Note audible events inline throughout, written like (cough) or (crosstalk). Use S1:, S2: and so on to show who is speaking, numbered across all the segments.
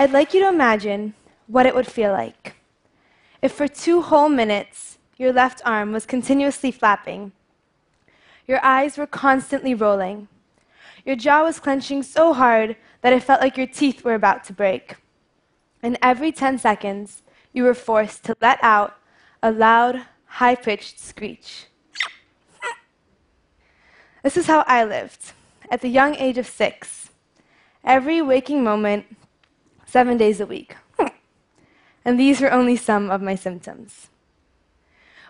S1: I'd like you to imagine what it would feel like if for two whole minutes your left arm was continuously flapping, your eyes were constantly rolling, your jaw was clenching so hard that it felt like your teeth were about to break, and every 10 seconds you were forced to let out a loud, high pitched screech. This is how I lived at the young age of six, every waking moment, seven days a week. (laughs) And these were only some of my symptoms.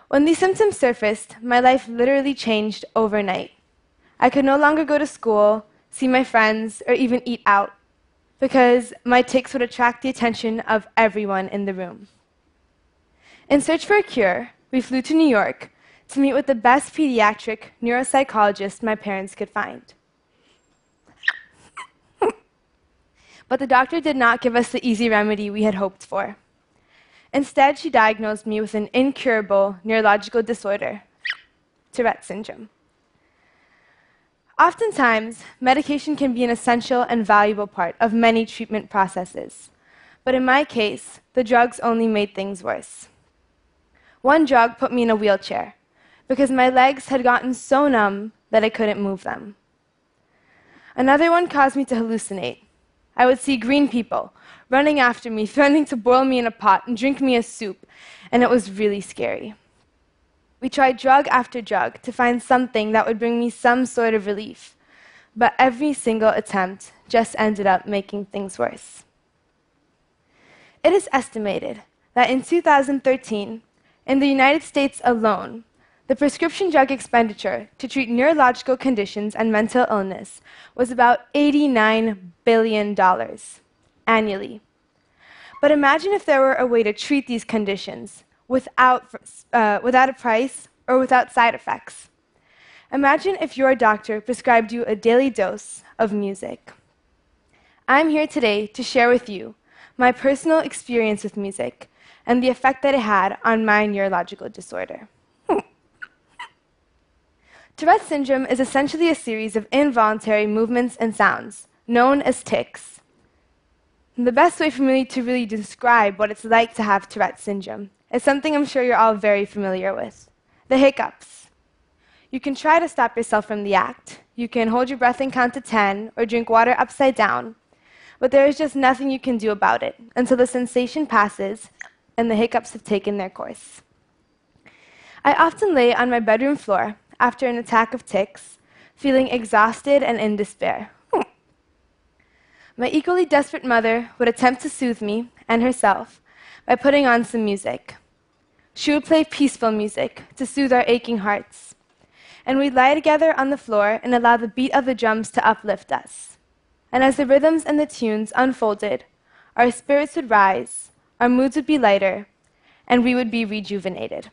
S1: When these symptoms surfaced, my life literally changed overnight. I could no longer go to school, see my friends, or even eat out because my tics would attract the attention of everyone in the room. In search for a cure, we flew to New York to meet with the best pediatric neuropsychologist my parents could find. But the doctor did not give us the easy remedy we had hoped for. Instead, she diagnosed me with an incurable neurological disorder, Tourette syndrome. Oftentimes, medication can be an essential and valuable part of many treatment processes. But in my case, the drugs only made things worse. One drug put me in a wheelchair because my legs had gotten so numb that I couldn't move them. Another one caused me to hallucinate. I would see green people running after me, (laughs) threatening to boil me in a pot and drink me a soup, and it was really scary. We tried drug after drug to find something that would bring me some sort of relief, but every single attempt just ended up making things worse. It is estimated that in 2013, in the United States alone, the prescription drug expenditure to treat neurological conditions and mental illness was about $89 billion annually. But imagine if there were a way to treat these conditions without, uh, without a price or without side effects. Imagine if your doctor prescribed you a daily dose of music. I'm here today to share with you my personal experience with music and the effect that it had on my neurological disorder. Tourette syndrome is essentially a series of involuntary movements and sounds, known as tics. The best way for me to really describe what it's like to have Tourette syndrome is something I'm sure you're all very familiar with the hiccups. You can try to stop yourself from the act. You can hold your breath and count to 10 or drink water upside down. But there is just nothing you can do about it until the sensation passes and the hiccups have taken their course. I often lay on my bedroom floor after an attack of tics, feeling exhausted and in despair. My equally desperate mother would attempt to soothe me and herself by putting on some music. She would play peaceful music to soothe our aching hearts. And we'd lie together on the floor and allow the beat of the drums to uplift us. And as the rhythms and the tunes unfolded, our spirits would rise, our moods would be lighter, and we would be rejuvenated.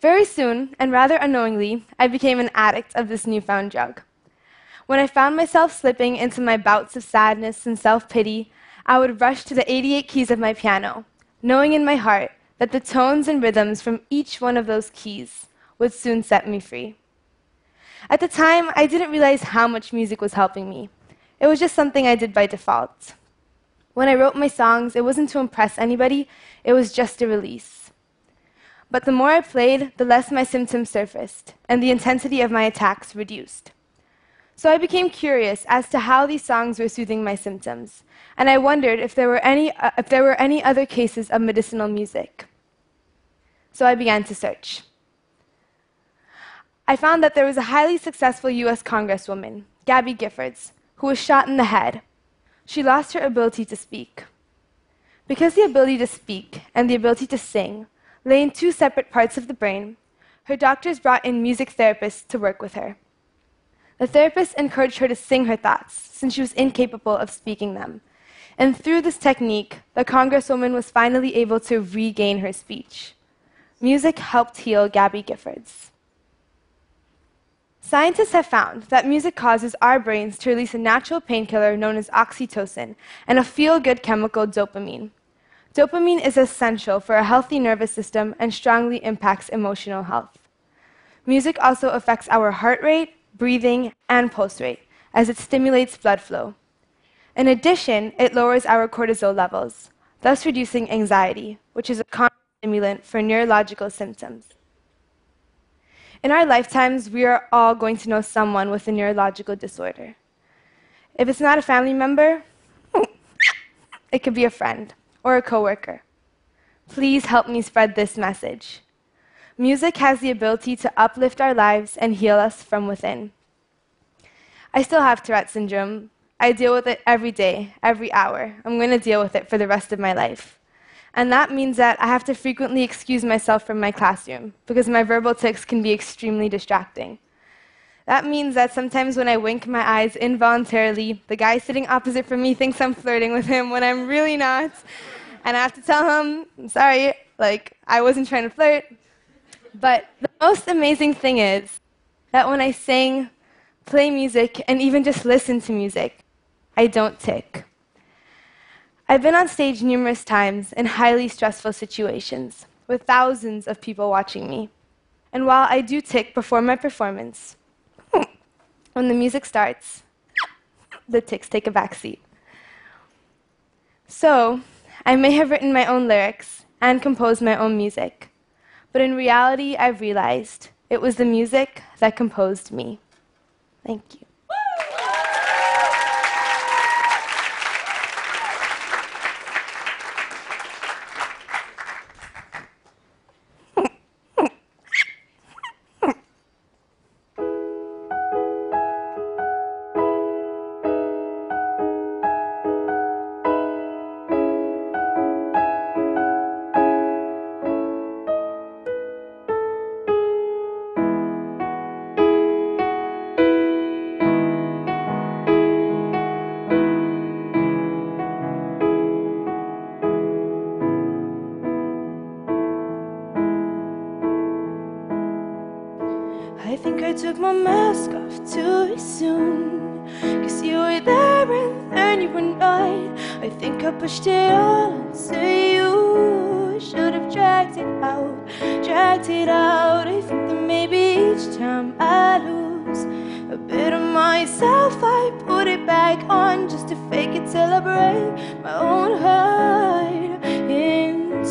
S1: Very soon, and rather unknowingly, I became an addict of this newfound drug. When I found myself slipping into my bouts of sadness and self pity, I would rush to the 88 keys of my piano, knowing in my heart that the tones and rhythms from each one of those keys would soon set me free. At the time, I didn't realize how much music was helping me. It was just something I did by default. When I wrote my songs, it wasn't to impress anybody, it was just a release. But the more I played, the less my symptoms surfaced, and the intensity of my attacks reduced. So I became curious as to how these songs were soothing my symptoms, and I wondered if there were any, uh, if there were any other cases of medicinal music. So I began to search. I found that there was a highly successful US Congresswoman, Gabby Giffords, who was shot in the head. She lost her ability to speak. Because the ability to speak and the ability to sing lay in two separate parts of the brain, her doctors brought in music therapists to work with her. The therapist encouraged her to sing her thoughts, since she was incapable of speaking them. And through this technique, the Congresswoman was finally able to regain her speech. Music helped heal Gabby Giffords. Scientists have found that music causes our brains to release a natural painkiller known as oxytocin and a feel good chemical dopamine. Dopamine is essential for a healthy nervous system and strongly impacts emotional health. Music also affects our heart rate, breathing, and pulse rate, as it stimulates blood flow. In addition, it lowers our cortisol levels, thus reducing anxiety, which is a common stimulant for neurological symptoms. In our lifetimes, we are all going to know someone with a neurological disorder. If it's not a family member, (laughs) it could be a friend or a coworker. Please help me spread this message. Music has the ability to uplift our lives and heal us from within. I still have Tourette syndrome. I deal with it every day, every hour. I'm going to deal with it for the rest of my life. And that means that I have to frequently excuse myself from my classroom because my verbal tics can be extremely distracting. That means that sometimes when I wink my eyes involuntarily, the guy sitting opposite from me thinks I'm flirting with him when I'm really not. And I have to tell him, I'm sorry, like, I wasn't trying to flirt. But the most amazing thing is that when I sing, play music, and even just listen to music, I don't tic. I've been on stage numerous times in highly stressful situations with thousands of people watching me. And while I do tic before my performance, when the music starts, the tics take a back seat. So, I may have written my own lyrics and composed my own music, but in reality, I've realized it was the music that composed me. Thank you. Took my mask off too soon. Cause you were there and then you were not. I think I pushed it all onto you. Should have dragged it out, dragged it out. I think that maybe each time I lose a bit of myself, I put it back on just to fake it till I break my own heart in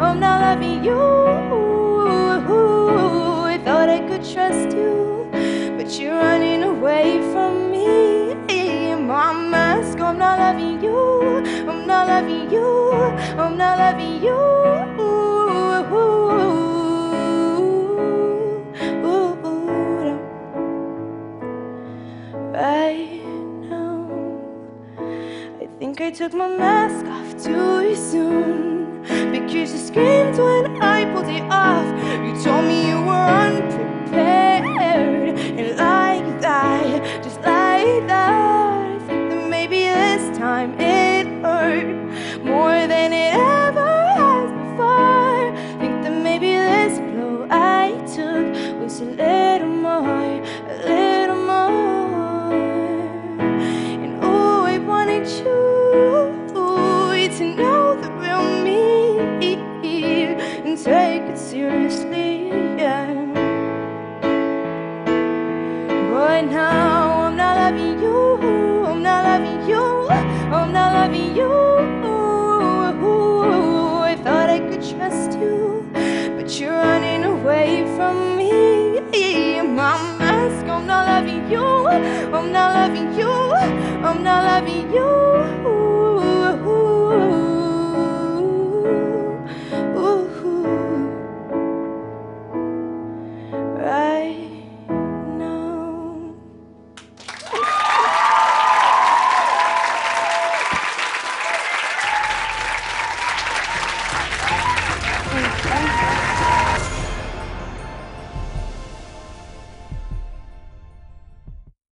S1: I'm not loving you. I thought I could trust you, but you're running away from me. My mask, I'm not loving you, I'm not loving you, I'm not loving you. Right now. I think I took my mask off too soon because you screamed when I pulled it off. You told me you were unprepared, and like that, just like that, seriously, yeah. But now I'm not loving you, I'm not loving you, I'm not loving you. I thought I could trust you, but you're running away from me. My mask, I'm not loving you, I'm not loving you, I'm not loving you.